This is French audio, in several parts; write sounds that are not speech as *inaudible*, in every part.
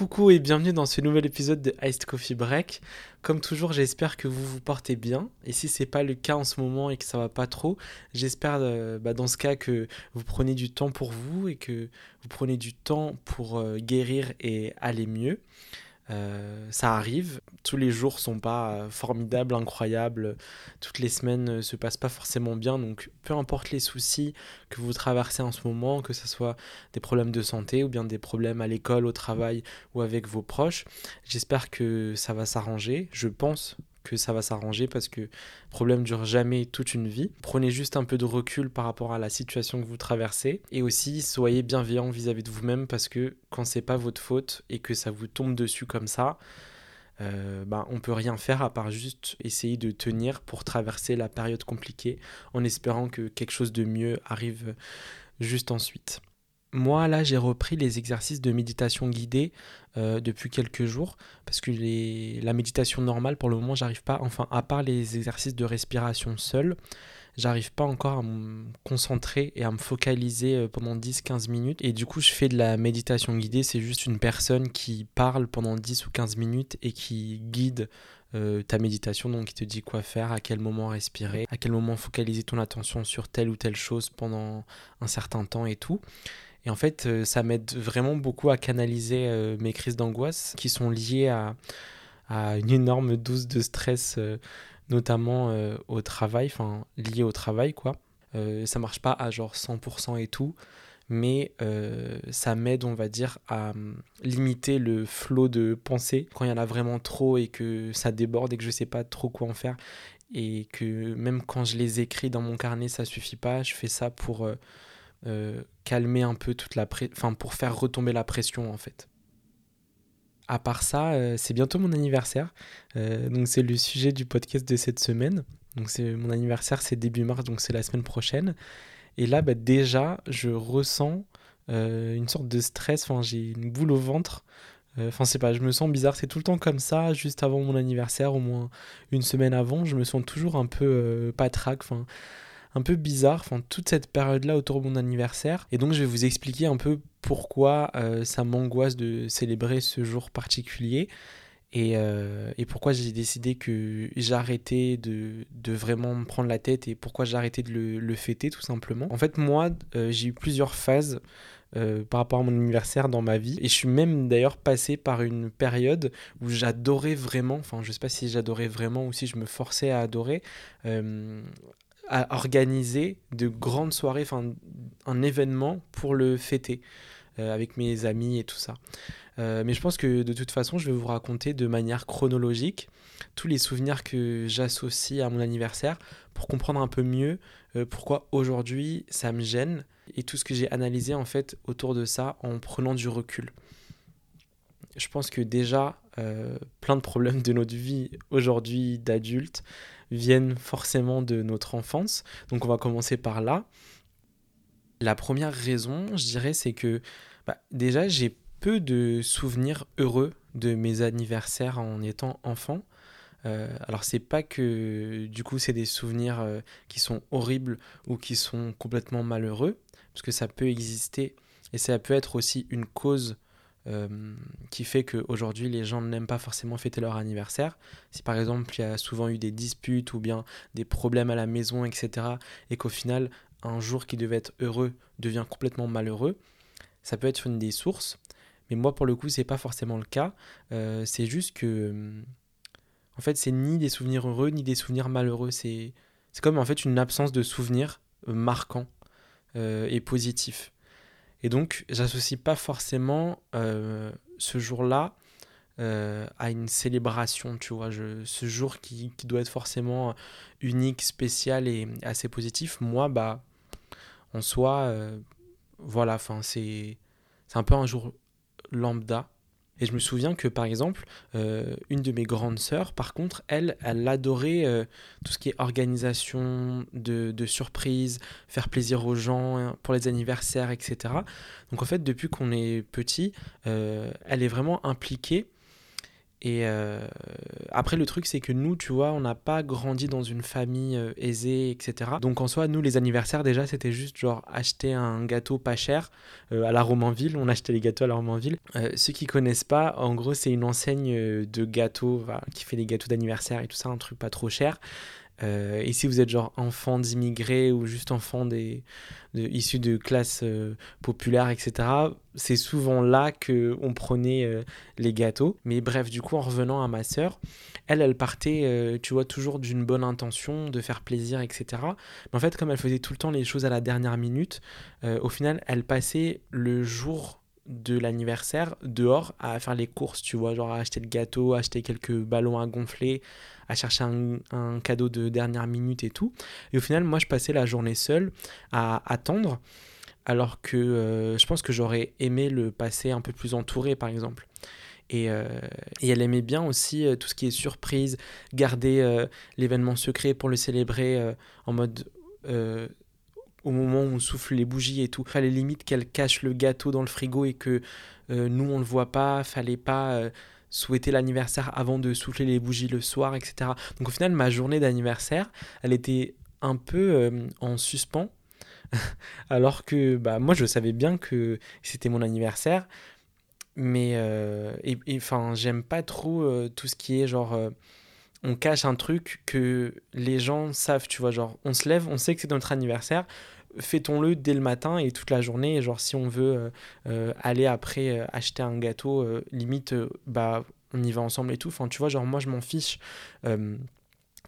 Coucou et bienvenue dans ce nouvel épisode de Iced Coffee Break. Comme toujours, j'espère que vous vous portez bien. Et si c'est pas le cas en ce moment et que ça va pas trop, j'espère euh, bah, dans ce cas que vous prenez du temps pour vous et que vous prenez du temps pour euh, guérir et aller mieux. Euh, ça arrive. Tous les jours sont pas euh, formidables, incroyables. Toutes les semaines ne se passent pas forcément bien. Donc, peu importe les soucis que vous traversez en ce moment, que ce soit des problèmes de santé ou bien des problèmes à l'école, au travail ou avec vos proches, j'espère que ça va s'arranger. Je pense que ça va s'arranger parce que le problème dure jamais toute une vie. Prenez juste un peu de recul par rapport à la situation que vous traversez et aussi soyez bienveillant vis-à-vis de vous-même parce que quand c'est pas votre faute et que ça vous tombe dessus comme ça, euh, ben, on peut rien faire à part juste essayer de tenir pour traverser la période compliquée en espérant que quelque chose de mieux arrive juste ensuite. Moi, là, j'ai repris les exercices de méditation guidée euh, depuis quelques jours parce que la méditation normale, pour le moment, j'arrive pas, enfin, à part les exercices de respiration seul, j'arrive pas encore à me concentrer et à me focaliser euh, pendant 10-15 minutes. Et du coup, je fais de la méditation guidée, c'est juste une personne qui parle pendant 10 ou 15 minutes et qui guide euh, ta méditation, donc qui te dit quoi faire, à quel moment respirer, à quel moment focaliser ton attention sur telle ou telle chose pendant un certain temps et tout. Et en fait, euh, ça m'aide vraiment beaucoup à canaliser euh, mes crises d'angoisse qui sont liées à, une énorme dose de stress, euh, notamment au travail, enfin lié au travail quoi. ça marche pas à genre 100% et tout, mais ça m'aide, on va dire, à limiter le flot de pensées quand il y en a vraiment trop et que ça déborde et que je sais pas trop quoi en faire et que même quand je les écris dans mon carnet, ça suffit pas. Je fais ça pour euh, calmer un peu toute la enfin pour faire retomber la pression en fait. À part ça, euh, c'est bientôt mon anniversaire, euh, donc c'est le sujet du podcast de cette semaine. Donc c'est mon anniversaire, c'est début mars, donc c'est la semaine prochaine. Et là, bah, déjà, je ressens une sorte de stress. Enfin, j'ai une boule au ventre. Enfin, c'est pas, je me sens bizarre. C'est tout le temps comme ça, juste avant mon anniversaire, au moins une semaine avant. Je me sens toujours un peu patraque. Enfin, un peu bizarre, enfin, toute cette période-là autour de mon anniversaire. Et donc, je vais vous expliquer un peu pourquoi euh, ça m'angoisse de célébrer ce jour particulier. Et, euh, et, pourquoi j'ai décidé que j'arrêtais de, de, vraiment me prendre la tête et pourquoi j'arrêtais de le, le, fêter tout simplement. En fait moi euh, j'ai eu plusieurs phases par rapport à mon anniversaire dans ma vie et je suis même d'ailleurs passé par une période où j'adorais vraiment, enfin je sais pas si j'adorais vraiment ou si je me forçais à adorer à organiser de grandes soirées, enfin un événement pour le fêter euh, avec mes amis et tout ça. Euh, mais je pense que de toute façon, je vais vous raconter de manière chronologique tous les souvenirs que j'associe à mon anniversaire pour comprendre un peu mieux euh, pourquoi aujourd'hui ça me gêne et tout ce que j'ai analysé en fait autour de ça en prenant du recul. Je pense que déjà, plein de problèmes de notre vie aujourd'hui d'adulte viennent forcément de notre enfance. Donc on va commencer par là. La première raison, je dirais, c'est que bah, déjà j'ai peu de souvenirs heureux de mes anniversaires en étant enfant. Euh, alors c'est pas que du coup c'est des souvenirs euh, qui sont horribles ou qui sont complètement malheureux, parce que ça peut exister et ça peut être aussi une cause euh, qui fait qu'aujourd'hui les gens n'aiment pas forcément fêter leur anniversaire. Si par exemple il y a souvent eu des disputes ou bien des problèmes à la maison, etc., et qu'au final un jour qui devait être heureux devient complètement malheureux, ça peut être une des sources. Mais moi pour le coup c'est pas forcément le cas. Euh, c'est juste que euh, en fait c'est ni des souvenirs heureux ni des souvenirs malheureux. C'est c'est comme en fait une absence de souvenirs marquants et positifs. Et donc, j'associe pas forcément euh, ce jour-là euh, à une célébration, tu vois. Ce jour qui, doit être forcément unique, spécial et assez positif, moi, bah, en soi, euh, voilà, c'est un peu un jour lambda. Et je me souviens que, par exemple, euh, une de mes grandes sœurs, par contre, elle, elle adorait euh, tout ce qui est organisation de, surprises, faire plaisir aux gens hein, pour les anniversaires, etc. Donc, en fait, depuis qu'on est petit, euh, elle est vraiment impliquée. Et euh, après, le truc, c'est que nous, tu vois, on n'a pas grandi dans une famille euh, aisée, etc. Donc en soi, nous, les anniversaires, déjà, c'était juste genre acheter un gâteau pas cher euh, à la Romainville. On achetait les gâteaux à la Romainville. ceux qui connaissent pas, en gros, c'est une enseigne de gâteaux qui fait des gâteaux d'anniversaire et tout ça, un truc pas trop cher. Euh, et si vous êtes genre enfant d'immigrés ou juste enfant des, de, issus de classes euh, populaires, etc., c'est souvent là qu'on prenait euh, les gâteaux. Mais bref, du coup, en revenant à ma sœur, elle, elle partait, tu vois, toujours d'une bonne intention, de faire plaisir, etc. Mais en fait, comme elle faisait tout le temps les choses à la dernière minute, au final, elle passait le jour de l'anniversaire dehors à faire les courses, tu vois, genre à acheter le gâteau, acheter quelques ballons à gonfler, à chercher un, cadeau de dernière minute et tout. Et au final, moi, je passais la journée seule à attendre, alors que euh, je pense que j'aurais aimé le passer un peu plus entouré, par exemple. Et, euh, elle aimait bien aussi euh, tout ce qui est surprise, garder l'événement secret pour le célébrer en mode au moment où on souffle les bougies et tout. Fallait limite qu'elle cache le gâteau dans le frigo et que nous on le voit pas. Fallait pas souhaiter l'anniversaire avant de souffler les bougies le soir, etc. Donc au final, ma journée d'anniversaire, elle était un peu euh, en suspens, *laughs* alors que bah, moi je savais bien que c'était mon anniversaire, mais euh, et enfin j'aime pas trop euh, tout ce qui est genre on cache un truc que les gens savent, tu vois, genre on se lève, on sait que c'est notre anniversaire, fêtons-le dès le matin et toute la journée. genre, si on veut euh, euh, aller après euh, acheter un gâteau, limite, bah, on y va ensemble et tout. Enfin, tu vois, genre, moi, je m'en fiche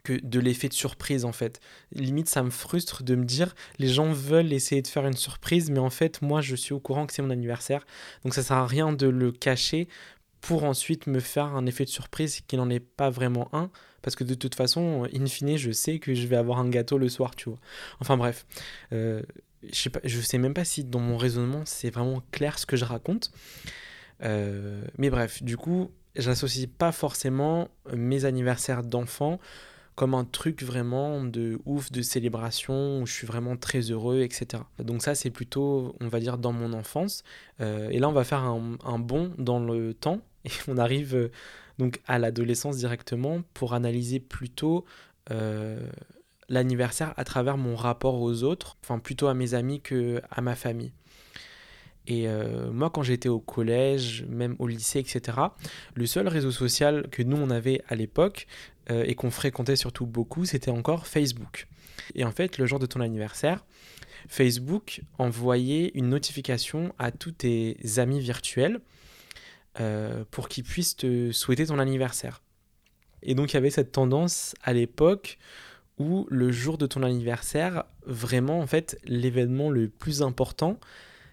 que de l'effet de surprise, en fait. Limite, ça me frustre de me dire, les gens veulent essayer de faire une surprise, mais en fait, moi, je suis au courant que c'est mon anniversaire. Donc, ça sert à rien de le cacher pour ensuite me faire un effet de surprise qui n'en est pas vraiment un parce que de toute façon, in fine, je sais que je vais avoir un gâteau le soir, tu vois. Enfin bref, euh, je sais pas, je sais même pas si dans mon raisonnement c'est vraiment clair ce que je raconte. Euh, mais bref, du coup, j'associe pas forcément mes anniversaires d'enfants comme un truc vraiment de ouf, de célébration, où je suis vraiment très heureux, etc. Donc ça, c'est plutôt, on va dire, dans mon enfance. Euh, et là, on va faire un, un, bond dans le temps, et *laughs* on arrive donc à l'adolescence directement pour analyser plutôt euh, l'anniversaire à travers mon rapport aux autres, enfin plutôt à mes amis que à ma famille. Et euh, moi, quand j'étais au collège, même au lycée, etc., le seul réseau social que nous, on avait à l'époque euh, et qu'on fréquentait surtout beaucoup, c'était encore Facebook. Et en fait, le jour de ton anniversaire, Facebook envoyait une notification à tous tes amis virtuels euh, pour qu'ils puissent te souhaiter ton anniversaire. Et donc il y avait cette tendance à l'époque où le jour de ton anniversaire, vraiment en fait l'événement le plus important,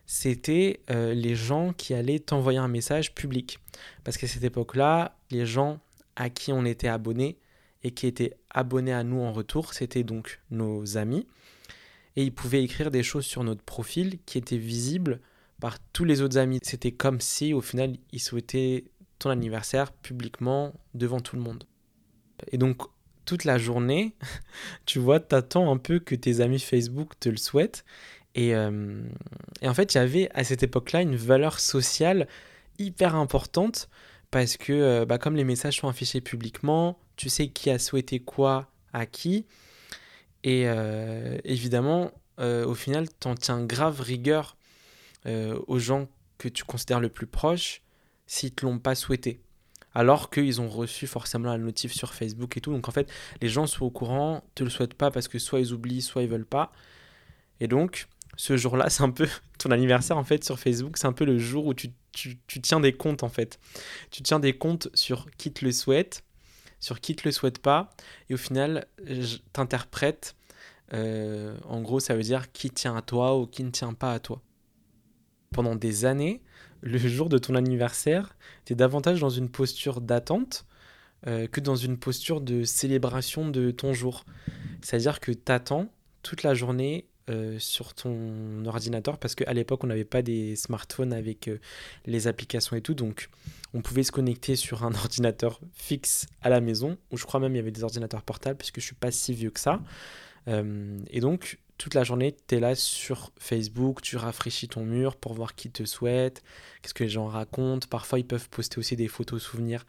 c'était euh, les gens qui allaient t'envoyer un message public. Parce qu'à cette époque-là, les gens à qui on était abonné et qui étaient abonnés à nous en retour, c'était donc nos amis. Et ils pouvaient écrire des choses sur notre profil qui étaient visibles par tous les autres amis. C'était comme si au final ils souhaitaient ton anniversaire publiquement devant tout le monde. Et donc toute la journée, *laughs* tu vois, t'attends un peu que tes amis Facebook te le souhaitent. Et, euh, et en fait, il y avait à cette époque-là une valeur sociale hyper importante parce que euh, bah, comme les messages sont affichés publiquement, tu sais qui a souhaité quoi à qui. Et euh, évidemment, au final, t'en tiens grave rigueur euh, aux gens que tu considères le plus proche s'ils te l'ont pas souhaité. Alors qu'ils ont reçu forcément la notif sur Facebook et tout. Donc en fait, les gens sont au courant, te le souhaitent pas parce que soit ils oublient, soit ils veulent pas. Et donc, ce jour-là, c'est un peu *laughs* ton anniversaire en fait sur Facebook, c'est un peu le jour où tu, tu, tiens des comptes en fait. Tu tiens des comptes sur qui te le souhaite, sur qui te le souhaite pas, et au final, t'interprètes. Euh, en gros, ça veut dire qui tient à toi ou qui ne tient pas à toi pendant des années, le jour de ton anniversaire, tu es davantage dans une posture d'attente euh, que dans une posture de célébration de ton jour. C'est-à-dire que tu attends toute la journée euh, sur ton ordinateur parce qu'à l'époque on n'avait pas des smartphones avec euh, les applications et tout donc on pouvait se connecter sur un *laughs* ordinateur fixe à la maison ou je crois même il y avait des ordinateurs portables puisque je suis pas si vieux que ça et donc toute la journée, tu es là sur Facebook, tu rafraîchis ton mur pour voir qui te souhaite, qu'est-ce que les gens racontent. Parfois, ils peuvent poster aussi des photos souvenirs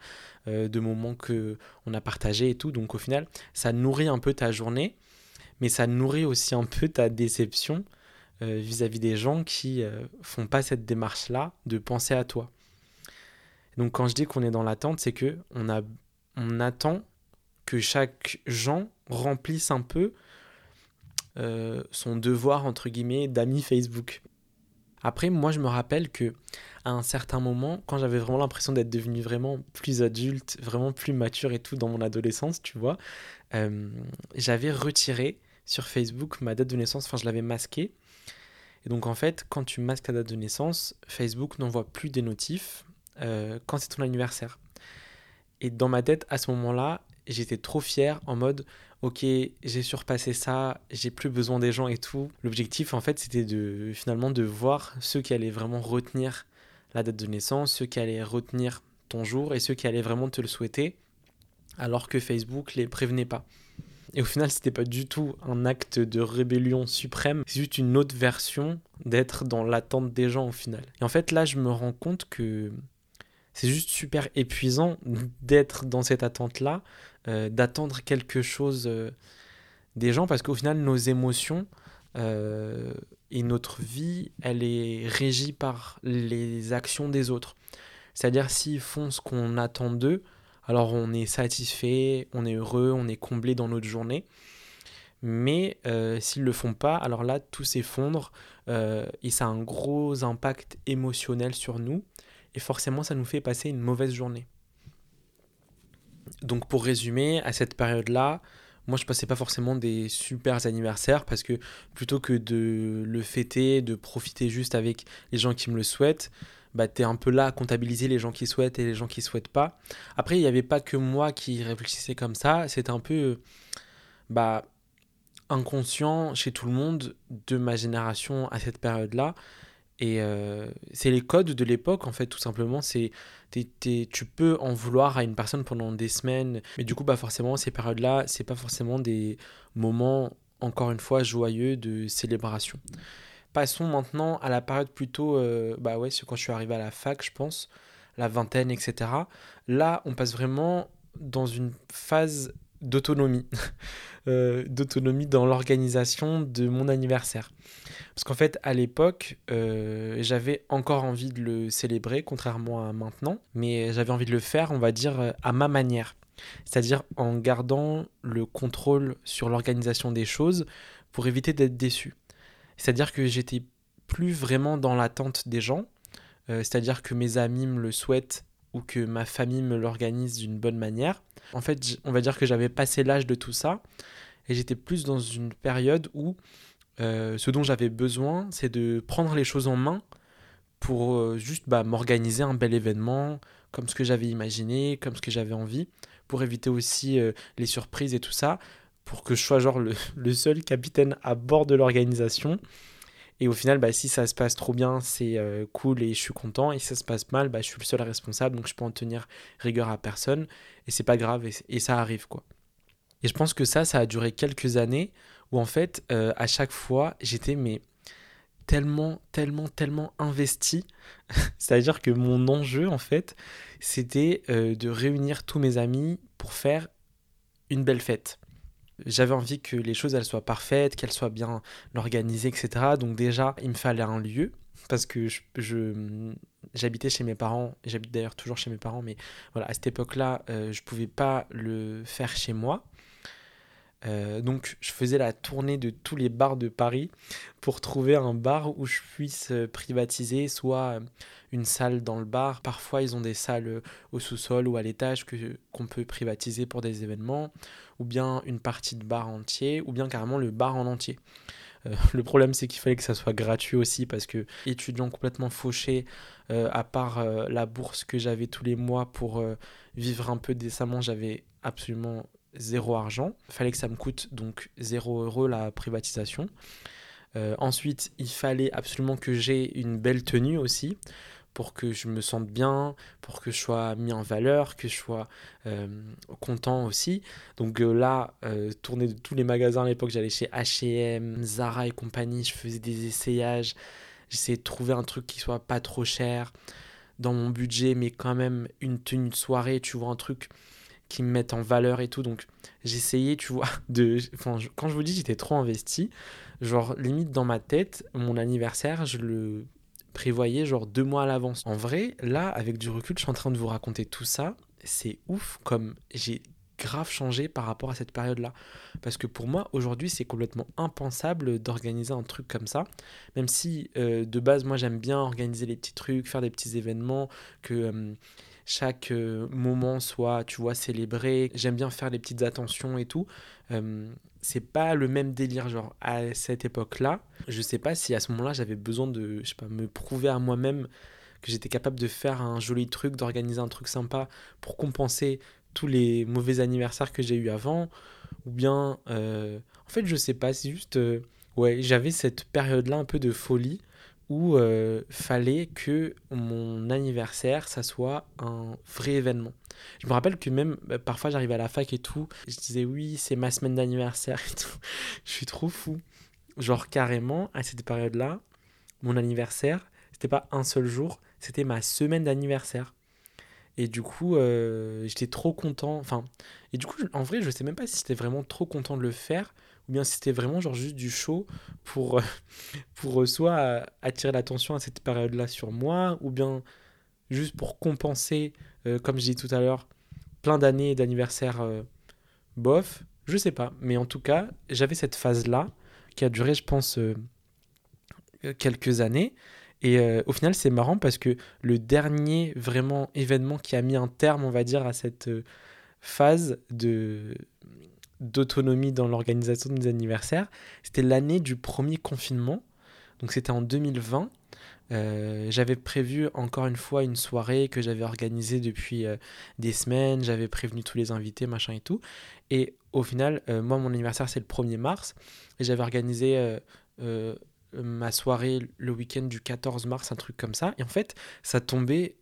euh, de moments que on a partagés et tout. Donc au final, ça nourrit un peu ta journée, mais ça nourrit aussi un peu ta déception euh, vis-à-vis des gens qui euh, font pas cette démarche-là de penser à toi. Donc quand je dis qu'on est dans l'attente, c'est que on, on attend que chaque gens remplisse un peu euh, son devoir entre guillemets d'ami Facebook. Après, moi, je me rappelle que à un certain moment, quand j'avais vraiment l'impression d'être devenu vraiment plus adulte, vraiment plus mature et tout dans mon adolescence, tu vois, euh, j'avais retiré sur Facebook ma date de naissance. Enfin, je l'avais masqué. Et donc, en fait, quand tu masques ta date de naissance, Facebook n'envoie plus des notifs euh, quand c'est ton anniversaire. Et dans ma tête, à ce moment-là, j'étais trop fier en mode ok, j'ai surpassé ça, j'ai plus besoin des gens et tout. L'objectif, en fait, c'était de finalement de voir ceux qui allaient vraiment retenir la date de naissance, ceux qui allaient retenir ton jour et ceux qui allaient vraiment te le souhaiter, alors que Facebook les prévenait pas. Et au final, c'était pas du tout un acte de rébellion suprême, c'est juste une autre version d'être dans l'attente des gens au final. Et en fait, là, je me rends compte que c'est juste super épuisant d'être dans cette attente-là, euh, d'attendre quelque chose euh, des gens, parce qu'au final, nos émotions euh, et notre vie, elle est régie par les actions des autres. C'est-à-dire s'ils font ce qu'on attend d'eux, alors on est satisfait, on est heureux, on est comblé dans notre journée. Mais s'ils ne le font pas, alors là, tout s'effondre et ça a un gros impact émotionnel sur nous et forcément ça nous fait passer une mauvaise journée. Donc pour résumer, à cette période-là, moi je passais pas forcément des super anniversaires parce que plutôt que de le fêter, de profiter juste avec les gens qui me le souhaitent, bah un peu là à comptabiliser les gens qui souhaitent et les gens qui souhaitent pas. Après il n'y avait pas que moi qui réfléchissais comme ça, c'était un peu bah inconscient chez tout le monde de ma génération à cette période-là. Et euh, c'est les codes de l'époque, en fait, tout simplement. C'est tu peux en vouloir à une personne pendant des semaines, mais du coup, bah forcément, ces périodes-là, c'est pas forcément des moments, encore une fois, joyeux de célébration. Passons maintenant à la période plutôt, euh, bah ouais, c'est quand je suis arrivé à la fac, je pense, la vingtaine, etc. Là, on passe vraiment dans une phase d'autonomie, *laughs* euh, d'autonomie dans l'organisation de mon anniversaire. Parce qu'en fait, à l'époque, euh, j'avais encore envie de le célébrer, contrairement à maintenant, mais j'avais envie de le faire, on va dire, euh, à ma manière. C'est-à-dire en gardant le contrôle sur l'organisation des choses pour éviter d'être déçu. C'est-à-dire que j'étais plus vraiment dans l'attente des gens, c'est-à-dire que mes amis me le souhaitent ou que ma famille me l'organise d'une bonne manière. En fait, on va dire que j'avais passé l'âge de tout ça et j'étais plus dans une période où euh, ce dont j'avais besoin, c'est de prendre les choses en main pour euh, juste bah, m'organiser un bel événement comme ce que j'avais imaginé, comme ce que j'avais envie, pour éviter aussi euh, les surprises et tout ça, pour que je sois genre le, *laughs* le seul capitaine à bord de l'organisation et au final, bah, si ça se passe trop bien, c'est euh, cool et je suis content. Et si ça se passe mal, bah, je suis le seul responsable, donc je peux en tenir rigueur à personne. Et c'est pas grave, et, ça arrive, quoi. Et je pense que ça, ça a duré quelques années où en fait, euh, à chaque fois, j'étais mais tellement, tellement, tellement investi. *laughs* C'est-à-dire que mon enjeu, en fait, c'était euh, de réunir tous mes amis pour faire une belle fête j'avais envie que les choses elles soient parfaites, qu'elles soient bien organisées, etc. Donc déjà, il me fallait un lieu parce que je, j'habitais chez mes parents, j'habite d'ailleurs toujours chez mes parents, mais voilà, à cette époque-là, euh, je pouvais pas le faire chez moi. Euh, donc je faisais la tournée de tous les bars de Paris pour trouver un bar où je puisse euh, privatiser soit une salle dans le bar, parfois ils ont des salles au sous-sol ou à l'étage que qu'on peut privatiser pour des événements, ou bien une partie de bar entier, ou bien carrément le bar en entier. Euh, *laughs* le problème, c'est qu'il fallait que ça soit gratuit aussi parce que étudiant complètement fauché, euh, à part euh, la bourse que j'avais tous les mois pour vivre un peu décemment, j'avais absolument zéro argent. Il fallait que ça me coûte donc zéro euro la privatisation. ensuite, il fallait absolument que j'ai une belle tenue aussi pour que je me sente bien, pour que je sois mis en valeur, que je sois euh, content aussi. Donc euh, là, euh, tourner de tous les magasins à l'époque, j'allais chez H&M, Zara et compagnie, je faisais des essayages, j'essayais de trouver un truc qui soit pas trop cher dans mon budget, mais quand même une tenue de soirée, tu vois, un truc qui me mette en valeur et tout. Donc j'essayais, tu vois, *laughs* de... Enfin, quand je vous dis j'étais trop investi, genre limite dans ma tête, mon anniversaire, je le prévoyais genre deux mois à l'avance. En vrai, là, avec du recul, je suis en train de vous raconter tout ça. C'est ouf comme j'ai grave changé par rapport à cette période-là. Parce que pour moi, aujourd'hui, c'est complètement impensable d'organiser un truc comme ça. Même si, euh, de base, moi, j'aime bien organiser les petits trucs, faire des petits événements, que euh, chaque euh, moment soit, tu vois, célébré. J'aime bien faire des petites attentions et tout c'est pas le même délire. Genre, à cette époque-là, je sais pas si à ce moment-là, j'avais besoin de, je sais pas, me prouver à moi-même que j'étais capable de faire un joli truc, d'organiser un truc sympa pour compenser tous les mauvais anniversaires que j'ai eu avant. Ou bien, euh, en fait, je sais pas, c'est juste, euh, ouais, j'avais cette période-là un peu de folie où euh, fallait que mon anniversaire, ça soit un vrai événement. Je me rappelle que même bah, parfois j'arrivais à la fac et tout, je disais oui, c'est ma semaine d'anniversaire et tout. *laughs* je suis trop fou. Genre carrément, à cette période-là, mon anniversaire, c'était pas un seul jour, c'était ma semaine d'anniversaire. Et du coup, euh, j'étais trop content. Enfin, et du coup, en vrai, je sais même pas si j'étais vraiment trop content de le faire ou bien c'était vraiment genre juste du show pour, *laughs* pour soit attirer l'attention à cette période-là sur moi, ou bien juste pour compenser euh, comme je dis tout à l'heure, plein d'années d'anniversaire euh, bof, je sais pas. Mais en tout cas, j'avais cette phase-là qui a duré, je pense, euh, quelques années. Et au final, c'est marrant parce que le dernier vraiment événement qui a mis un terme, on va dire, à cette phase de d'autonomie dans l'organisation des anniversaires, c'était l'année du premier confinement. Donc c'était en 2020. Euh, j'avais prévu encore une fois une soirée que j'avais organisée depuis euh, des semaines, j'avais prévenu tous les invités, machin et tout. Et au final, euh, moi, mon anniversaire, c'est le 1er mars, et j'avais organisé ma soirée le week-end du 14 mars, un truc comme ça. Et en fait, ça tombait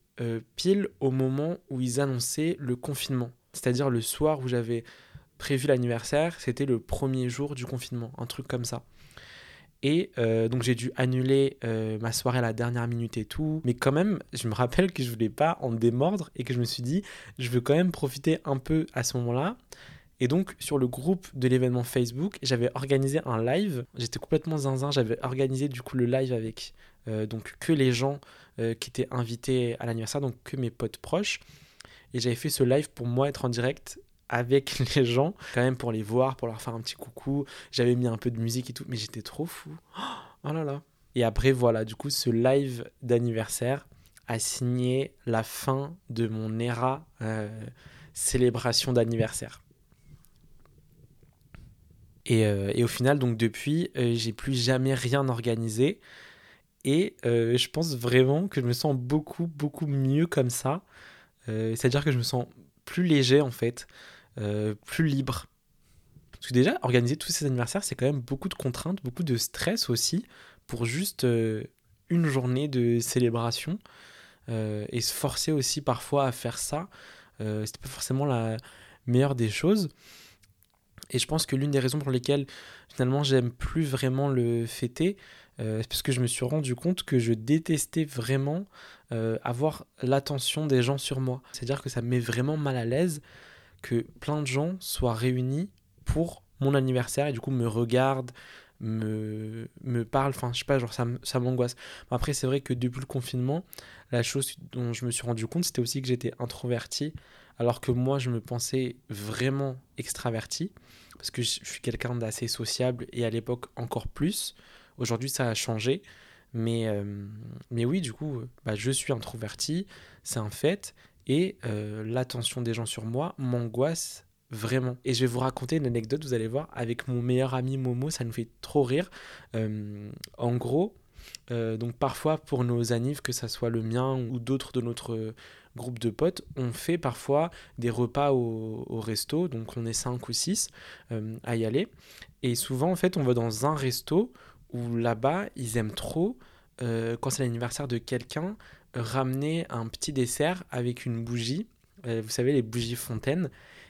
pile au moment où ils annonçaient le confinement. C'est-à-dire le soir où j'avais prévu l'anniversaire, c'était le premier jour du confinement, un truc comme ça. Et euh, donc j'ai dû annuler euh, ma soirée à la dernière minute et tout. Mais quand même, je me rappelle que je voulais pas en démordre et que je me suis dit, je veux quand même profiter un peu à ce moment-là. Et donc sur le groupe de l'événement Facebook, j'avais organisé un live. J'étais complètement zinzin. J'avais organisé du coup le live avec euh, donc que les gens qui étaient invités à l'anniversaire, donc que mes potes proches. Et j'avais fait ce live pour moi être en direct avec *laughs* les gens, quand même pour les voir, pour leur faire un petit coucou. J'avais mis un peu de musique et tout, mais j'étais trop fou. *gasps* Oh là là. Et après, voilà, du coup, ce live d'anniversaire a signé la fin de mon era euh, célébration d'anniversaire. Et, euh, et, au final, donc depuis, euh, j'ai plus jamais rien organisé. Et je pense vraiment que je me sens beaucoup, beaucoup mieux comme ça. C'est-à-dire que je me sens plus léger en fait. Euh, plus libre. Parce que déjà, organiser tous ces anniversaires, c'est quand même beaucoup de contraintes, beaucoup de stress aussi, pour juste euh, une journée de célébration. Euh, et se forcer aussi parfois à faire ça, c'était pas forcément la meilleure des choses. Et je pense que l'une des raisons pour lesquelles finalement j'aime plus vraiment le fêter, c'est parce que je me suis rendu compte que je détestais vraiment avoir l'attention des gens sur moi. C'est-à-dire que ça me met vraiment mal à l'aise que plein de gens soient réunis pour mon anniversaire et du coup me regardent, me, me parlent, enfin je sais pas, genre ça, ça m'angoisse. Après c'est vrai que depuis le confinement, la chose dont je me suis rendu compte c'était aussi que j'étais introverti alors que moi je me pensais vraiment extraverti parce que je suis quelqu'un d'assez sociable et à l'époque encore plus. Aujourd'hui ça a changé. Mais, euh, mais oui, du coup, bah, je suis introverti, c'est un fait. Et euh, l'attention des gens sur moi m'angoisse vraiment. Et je vais vous raconter une anecdote, vous allez voir, avec mon meilleur ami Momo, ça nous fait trop rire. Euh, en gros, euh, donc parfois pour nos annives, que ça soit le mien ou d'autres de notre groupe de potes, on fait parfois des repas au, au resto, donc on est 5 ou 6 à y aller. Et souvent, en fait, on va dans un resto où là-bas, ils aiment trop, quand c'est l'anniversaire de quelqu'un, ramener un petit dessert avec une bougie. Euh, vous savez, les bougies fontaines.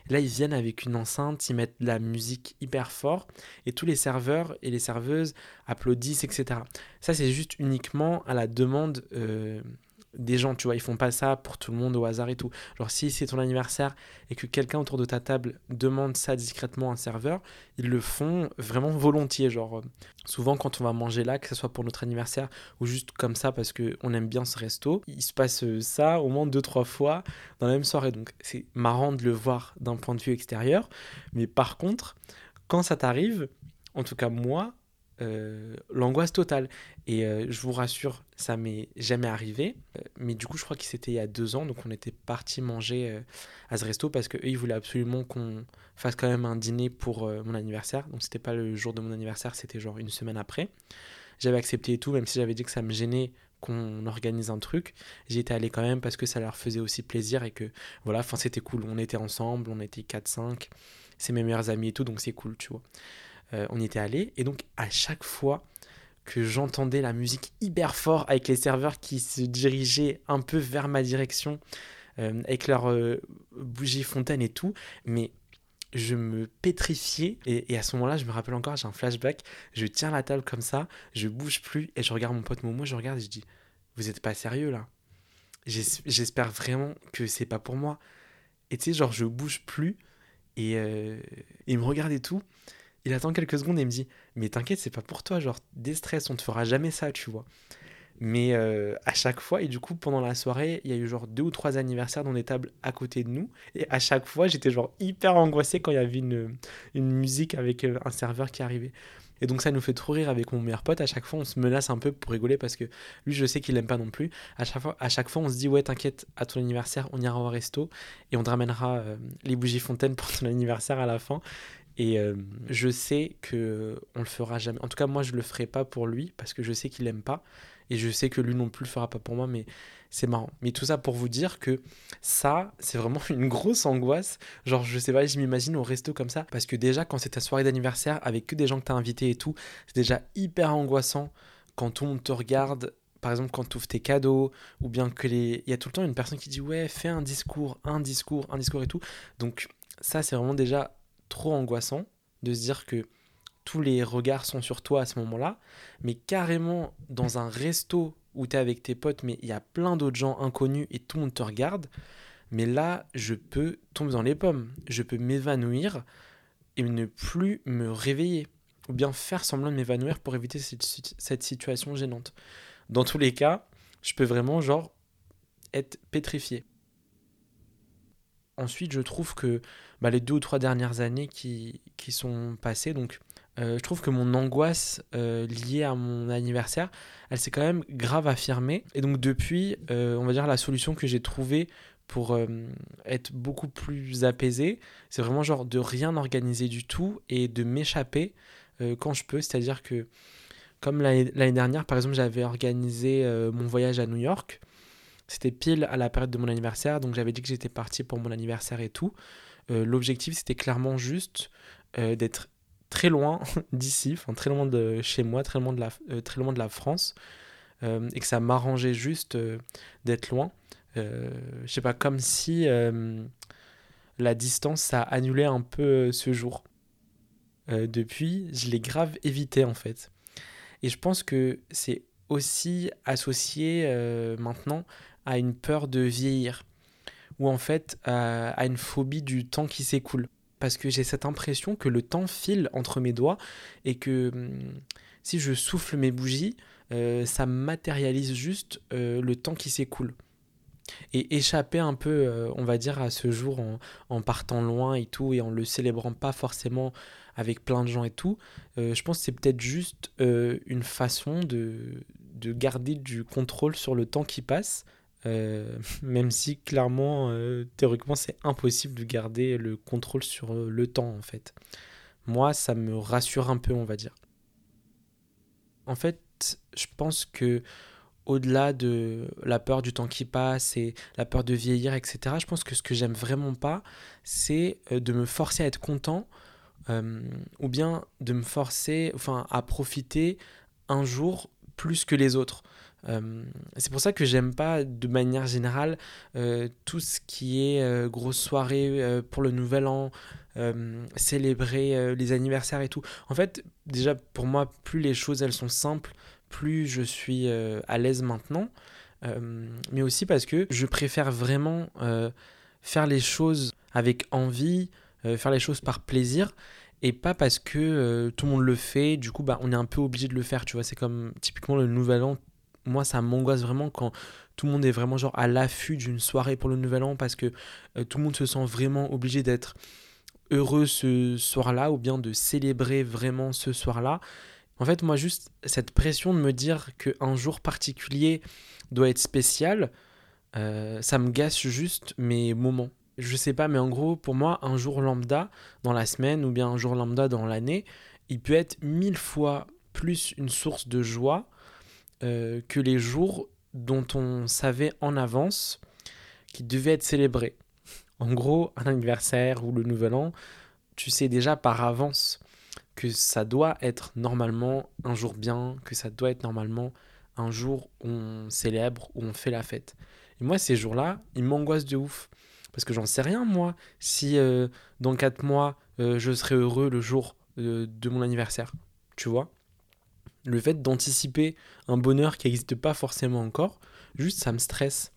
Là, ils viennent avec une enceinte, ils mettent de la musique hyper fort et tous les serveurs et les serveuses applaudissent, etc. Ça, c'est juste uniquement à la demande euh, des gens, tu vois, ils font pas ça pour tout le monde au hasard et tout. Genre si c'est ton anniversaire et que quelqu'un autour de ta table demande ça discrètement à un serveur, ils le font vraiment volontiers. Genre euh, souvent quand on va manger là, que ce soit pour notre anniversaire ou juste comme ça parce qu'on aime bien ce resto, il se passe euh, ça au moins deux trois fois dans la même soirée. Donc c'est marrant de le voir d'un point de vue extérieur, mais par contre quand ça t'arrive, en tout cas moi, euh, l'angoisse totale. Et euh, je vous rassure, ça m'est jamais arrivé. Euh, mais du coup, je crois que c'était il y a deux ans. Donc, on était parti manger à ce resto parce qu'eux, ils voulaient absolument qu'on fasse quand même un dîner pour mon anniversaire. Donc, c'était pas le jour de mon anniversaire, c'était genre une semaine après. J'avais accepté et tout, même si j'avais dit que ça me gênait qu'on organise un truc. J'y étais allé quand même parce que ça leur faisait aussi plaisir et que voilà, enfin, c'était cool. On était ensemble, on était 4-5. C'est mes meilleurs amis et tout, donc c'est cool, tu vois. Euh, on y était allé. Et donc, à chaque fois que j'entendais la musique hyper fort avec les serveurs qui se dirigeaient un peu vers ma direction, euh, avec leurs euh, bougies fontaines et tout, mais je me pétrifiais. Et, à ce moment-là, je me rappelle encore, j'ai un flashback. Je tiens la table comme ça, je bouge plus et je regarde mon pote Momo, je regarde et je dis Vous êtes pas sérieux là J'espère vraiment que c'est pas pour moi. Et tu sais, genre, je bouge plus et, il me regarde et tout. Il attend quelques secondes et me dit Mais t'inquiète, c'est pas pour toi, genre, déstresse, on te fera jamais ça, tu vois. Mais euh, à chaque fois, et du coup, pendant la soirée, il y a eu genre deux ou trois anniversaires dans des tables à côté de nous. Et à chaque fois, j'étais genre hyper angoissé quand il y avait une, une musique avec euh, un serveur qui arrivait. Et donc ça nous fait trop rire avec mon meilleur pote. À chaque fois, on se menace un peu pour rigoler parce que lui, je sais qu'il aime pas non plus. À chaque fois, à chaque fois on se dit ouais, t'inquiète, à ton anniversaire, on ira au resto et on te ramènera euh, les bougies fontaines pour ton anniversaire à la fin. Et euh, je sais que on le fera jamais. En tout cas, moi, je le ferai pas pour lui parce que je sais qu'il aime pas et je sais que lui non plus le fera pas pour moi. Mais c'est marrant. Mais tout ça pour vous dire que ça, c'est vraiment *laughs* une grosse angoisse. Genre, je sais pas, je m'imagine au resto comme ça parce que déjà, quand c'est ta soirée d'anniversaire avec que des gens que t'as invités et tout, c'est déjà hyper angoissant quand tout le monde te regarde par exemple quand tu ouvres tes cadeaux, ou bien que les... Il y a tout le temps une personne qui dit ouais, fais un discours, un discours, un discours et tout. Donc ça, c'est vraiment déjà trop angoissant de se dire que tous les regards sont sur toi à ce moment-là, mais carrément dans un resto où tu es avec tes potes, mais il y a plein d'autres gens inconnus et tout le monde te regarde, mais là, je peux tomber dans les pommes, je peux m'évanouir et ne plus me réveiller, ou bien faire semblant de m'évanouir pour éviter cette situation gênante. Dans tous les cas, je peux vraiment, genre, être pétrifié. Ensuite, je trouve que bah, les deux ou trois dernières années qui, qui sont passées, donc euh, je trouve que mon angoisse euh, liée à mon anniversaire, elle s'est quand même grave affirmée. Et donc depuis, euh, on va dire la solution que j'ai trouvée pour être beaucoup plus apaisé, c'est vraiment genre de rien organiser du tout et de m'échapper quand je peux. C'est-à-dire que comme l'année dernière, par exemple, j'avais organisé mon voyage à New York. C'était pile à la période de mon anniversaire, donc j'avais dit que j'étais parti pour mon anniversaire et tout. Euh, l'objectif, c'était clairement juste euh, d'être très loin *laughs* d'ici, enfin très loin de chez moi, très loin de la, euh, très loin de la France, et que ça m'arrangeait juste d'être loin. je sais pas, comme si la distance, ça annulait un peu ce jour. depuis, je l'ai grave évité en fait. Et je pense que c'est aussi associé maintenant à une peur de vieillir ou en fait à une phobie du temps qui s'écoule. Parce que j'ai cette impression que le temps file entre mes doigts et que hum, si je souffle mes bougies, euh, ça matérialise juste euh, le temps qui s'écoule. Et échapper un peu, euh, on va dire, à ce jour en, partant loin et tout, et en le célébrant pas forcément avec plein de gens et tout, je pense que c'est peut-être juste une façon de, de garder du contrôle sur le temps qui passe euh, *laughs* même si clairement, euh, théoriquement, c'est impossible de garder le contrôle sur euh, le temps en fait. Moi, ça me rassure un peu, on va dire. En fait, je pense que au-delà de la peur du temps qui passe et la peur de vieillir, etc., je pense que ce que j'aime vraiment pas, c'est de me forcer à être content ou bien de me forcer enfin, à profiter un jour plus que les autres. Euh, c'est pour ça que j'aime pas de manière générale euh, tout ce qui est euh, grosse soirée pour le nouvel an, célébrer les anniversaires et tout. En fait, déjà pour moi, plus les choses elles sont simples, plus je suis à l'aise maintenant. mais aussi parce que je préfère vraiment faire les choses avec envie, faire les choses par plaisir et pas parce que tout le monde le fait, du coup bah, on est un peu obligé de le faire, tu vois, c'est comme typiquement le nouvel an, moi, ça m'angoisse vraiment quand tout le monde est vraiment genre à l'affût d'une soirée pour le nouvel an parce que euh, tout le monde se sent vraiment obligé d'être heureux ce soir-là ou bien de célébrer vraiment ce soir-là. En fait, moi, juste cette pression de me dire qu'un jour particulier doit être spécial, euh, ça me gâche juste mes moments. Je sais pas, mais en gros, pour moi, un jour lambda dans la semaine ou bien un jour lambda dans l'année, il peut être mille fois plus une source de joie euh, que les jours dont on savait en avance qu'ils devaient être célébrés. En gros, un anniversaire ou le nouvel an, tu sais déjà par avance que ça doit être normalement un jour bien, que ça doit être normalement un jour où on célèbre, où on fait la fête. Et moi, ces jours-là, ils m'angoissent de ouf. Parce que j'en sais rien, moi, si euh, dans 4 mois, euh, je serai heureux le jour de mon anniversaire. Tu vois? Le fait d'anticiper un bonheur qui n'existe pas forcément encore, juste ça me stresse.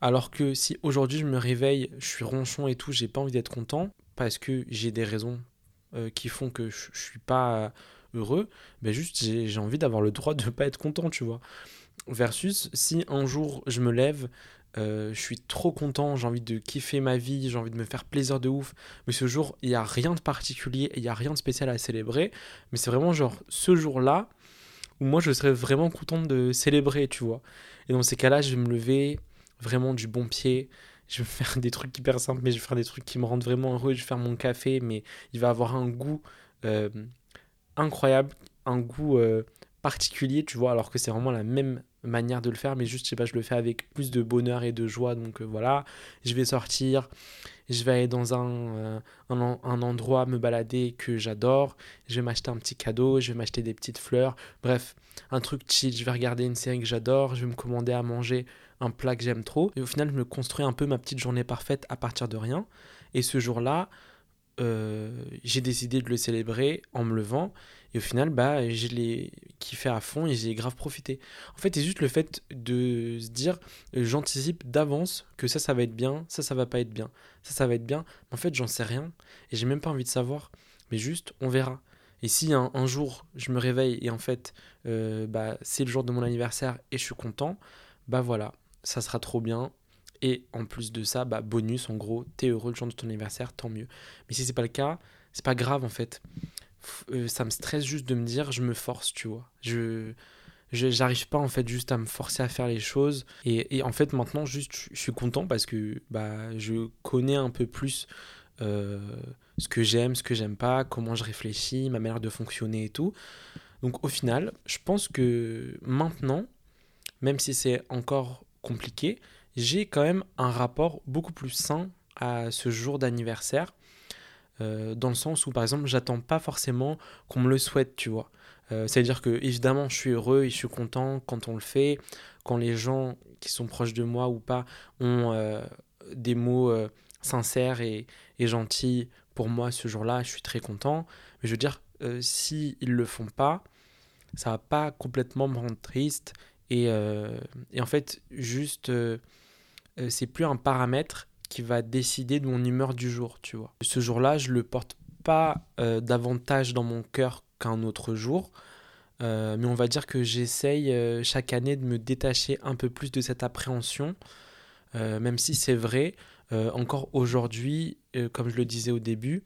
Alors que si aujourd'hui je me réveille, je suis ronchon et tout, j'ai pas envie d'être content parce que j'ai des raisons euh, qui font que je, suis pas heureux, ben juste j'ai envie d'avoir le droit de pas être content, tu vois. Versus si un jour je me lève, euh, je suis trop content, j'ai envie de kiffer ma vie, j'ai envie de me faire plaisir de ouf. Mais ce jour, il n'y a rien de particulier, il n'y a rien de spécial à célébrer. Mais c'est vraiment genre ce jour-là où moi je serais vraiment content de célébrer, tu vois. Et dans ces cas-là, je vais me lever vraiment du bon pied. Je vais *laughs* faire des trucs hyper simples, mais je vais faire des trucs qui me rendent vraiment heureux. Je vais faire mon café, mais il va avoir un goût euh, incroyable, un goût euh, particulier, tu vois, alors que c'est vraiment la même manière de le faire, mais juste, je sais pas, je le fais avec plus de bonheur et de joie. Donc euh, voilà, je vais sortir, je vais aller dans un, euh, un, endroit, me balader que j'adore, je vais m'acheter un petit cadeau, je vais m'acheter des petites fleurs, bref, un truc chill, je vais regarder une série que j'adore, je vais me commander à manger un plat que j'aime trop. Et au final, je me construis un peu ma petite journée parfaite à partir de rien. Et ce jour-là, euh, j'ai décidé de le célébrer en me levant et au final bah je l'ai kiffé à fond et j'ai grave profité. En fait c'est juste le fait de se dire euh, j'anticipe d'avance que ça ça va être bien ça ça va pas être bien ça ça va être bien. En fait j'en sais rien et j'ai même pas envie de savoir. Mais juste on verra. Et si un, jour je me réveille et en fait euh, bah, c'est le jour de mon anniversaire et je suis content bah voilà ça sera trop bien. Et en plus de ça, bah, bonus, en gros, t'es heureux le jour de ton anniversaire, tant mieux. Mais si c'est pas le cas, c'est pas grave en fait. Euh, ça me stresse juste de me dire, je me force, tu vois. Je j'arrive pas en fait juste à me forcer à faire les choses. Et, en fait maintenant juste je suis content parce que bah je connais un peu plus euh, ce que j'aime ce que j'aime pas comment je réfléchis ma manière de fonctionner et tout. Donc au final je pense que maintenant même si c'est encore compliqué j'ai quand même un rapport beaucoup plus sain à ce jour d'anniversaire, euh, dans le sens où par exemple j'attends pas forcément qu'on me le souhaite, tu vois. Euh, C'est-à-dire que évidemment je suis heureux et je suis content quand on le fait, quand les gens qui sont proches de moi ou pas ont euh, des mots euh, sincères et, gentils pour moi ce jour-là, je suis très content. Mais je veux dire, s'ils ne le font pas, ça va pas complètement me rendre triste. Et, en fait, juste euh, c'est plus un paramètre qui va décider de mon humeur du jour, tu vois. Ce jour-là, je le porte pas euh, davantage dans mon cœur qu'un autre jour, euh, mais on va dire que j'essaye chaque année de me détacher un peu plus de cette appréhension, même si c'est vrai, encore aujourd'hui, comme je le disais au début,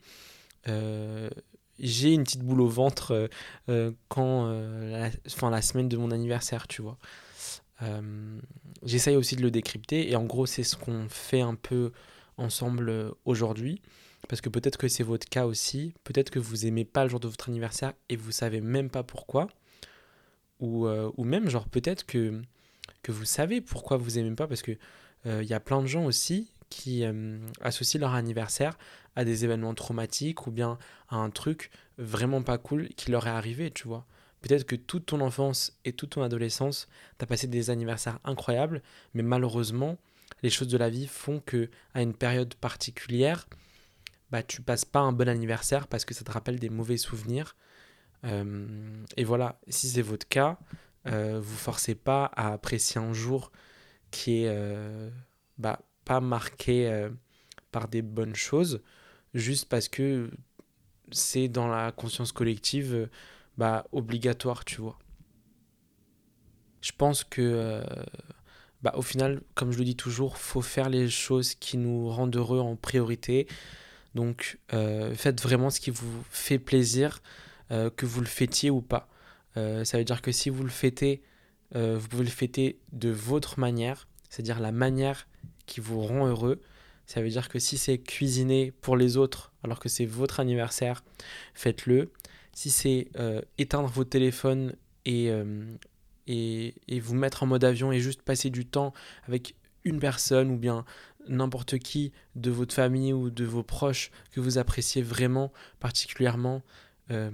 j'ai une petite boule au ventre quand la, la semaine de mon anniversaire, tu vois. Euh, j'essaye aussi de le décrypter et en gros c'est ce qu'on fait un peu ensemble euh, aujourd'hui. Parce que peut-être que c'est votre cas aussi, peut-être que vous aimez pas le jour de votre anniversaire et vous savez même pas pourquoi, ou, euh, ou même genre peut-être que, que vous savez pourquoi vous aimez pas. Parce que il y a plein de gens aussi qui associent leur anniversaire à des événements traumatiques ou bien à un truc vraiment pas cool qui leur est arrivé, tu vois. Peut-être que toute ton enfance et toute ton adolescence, tu as passé des anniversaires incroyables, mais malheureusement, les choses de la vie font que à une période particulière, bah, tu passes pas un bon anniversaire parce que ça te rappelle des mauvais souvenirs. Euh, et voilà, si c'est votre cas, euh, vous forcez pas à apprécier un jour qui est euh, bah, pas marqué par des bonnes choses, juste parce que c'est dans la conscience collective bah, obligatoire, tu vois. Je pense que, bah, au final, comme je le dis toujours, faut faire les choses qui nous rendent heureux en priorité. Donc, faites vraiment ce qui vous fait plaisir, que vous le fêtiez ou pas. ça veut dire que si vous le fêtez, vous pouvez le fêter de votre manière, c'est-à-dire la manière qui vous rend heureux. Ça veut dire que si c'est cuisiner pour les autres alors que c'est votre anniversaire, faites-le. Si c'est euh, éteindre vos téléphones et, euh, et, et, vous mettre en mode avion et juste passer du temps avec une personne ou bien n'importe qui de votre famille ou de vos proches que vous appréciez vraiment particulièrement, euh,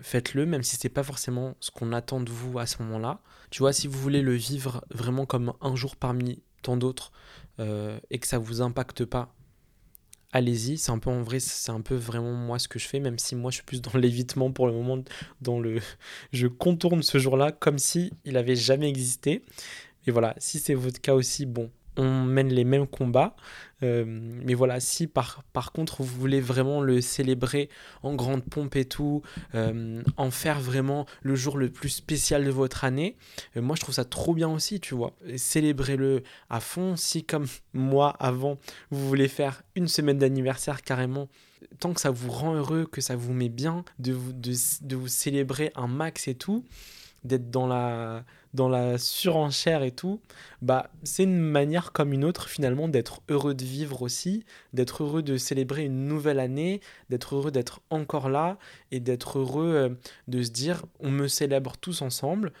faites-le, même si c'est pas forcément ce qu'on attend de vous à ce moment-là. Tu vois, si vous voulez le vivre vraiment comme un jour parmi tant d'autres et que ça vous impacte pas, allez-y. C'est un peu en vrai, c'est un peu vraiment moi ce que je fais, même si moi je suis plus dans *laughs* l'évitement pour le moment, dans le, *laughs* je contourne ce jour-là comme si il avait jamais existé. Et voilà, si c'est votre cas aussi, bon, on mène les mêmes combats. Euh, mais voilà, si par, par contre vous voulez vraiment le célébrer en grande pompe et tout, euh, en faire vraiment le jour le plus spécial de votre année, euh, moi je trouve ça trop bien aussi, tu vois. Célébrez-le à fond. Si comme *laughs* moi avant, vous voulez faire une semaine d'anniversaire carrément, tant que ça vous rend heureux, que ça vous met bien, de vous, de, de vous célébrer un max et tout, d'être dans la, dans la surenchère et tout, bah c'est une manière comme une autre finalement d'être heureux de vivre aussi, d'être heureux de célébrer une nouvelle année, d'être heureux d'être encore là et d'être heureux euh, de se dire on me célèbre tous ensemble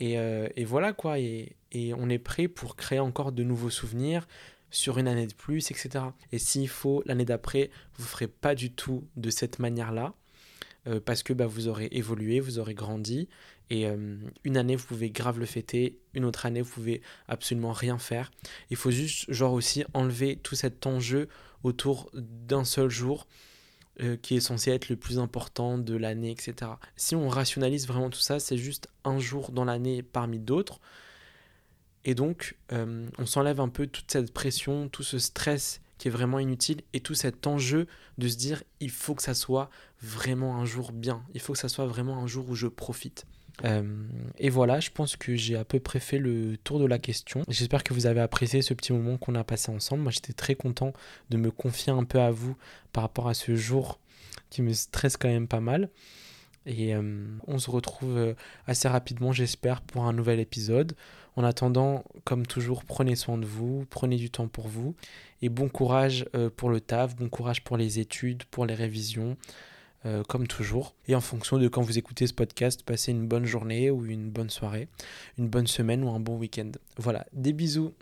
et, euh, voilà quoi et, on est prêt pour créer encore de nouveaux souvenirs sur une année de plus etc. Et s'il faut l'année d'après vous ferez pas du tout de cette manière là euh, parce que bah, vous aurez évolué, vous aurez grandi et euh, une année, vous pouvez grave le fêter. Une autre année, vous pouvez absolument rien faire. Il faut juste, genre aussi, enlever tout cet enjeu autour d'un seul jour euh, qui est censé être le plus important de l'année, etc. Si on rationalise vraiment tout ça, c'est juste un jour dans l'année parmi d'autres. Et donc, euh, on s'enlève un peu toute cette pression, tout ce stress qui est vraiment inutile et tout cet enjeu de se dire il faut que ça soit vraiment un jour bien, il faut que ça soit vraiment un jour où je profite. Euh, et voilà, je pense que j'ai à peu près fait le tour de la question. J'espère que vous avez apprécié ce petit moment qu'on a passé ensemble. Moi, j'étais très content de me confier un peu à vous par rapport à ce jour qui me stresse quand même pas mal. Et euh, on se retrouve euh, assez rapidement, j'espère, pour un nouvel épisode. En attendant, comme toujours, prenez soin de vous, prenez du temps pour vous. Et bon courage pour le taf, bon courage pour les études, pour les révisions. Euh, comme toujours. Et en fonction de quand vous écoutez ce podcast, passez une bonne journée ou une bonne soirée, une bonne semaine ou un bon week-end. Voilà, des bisous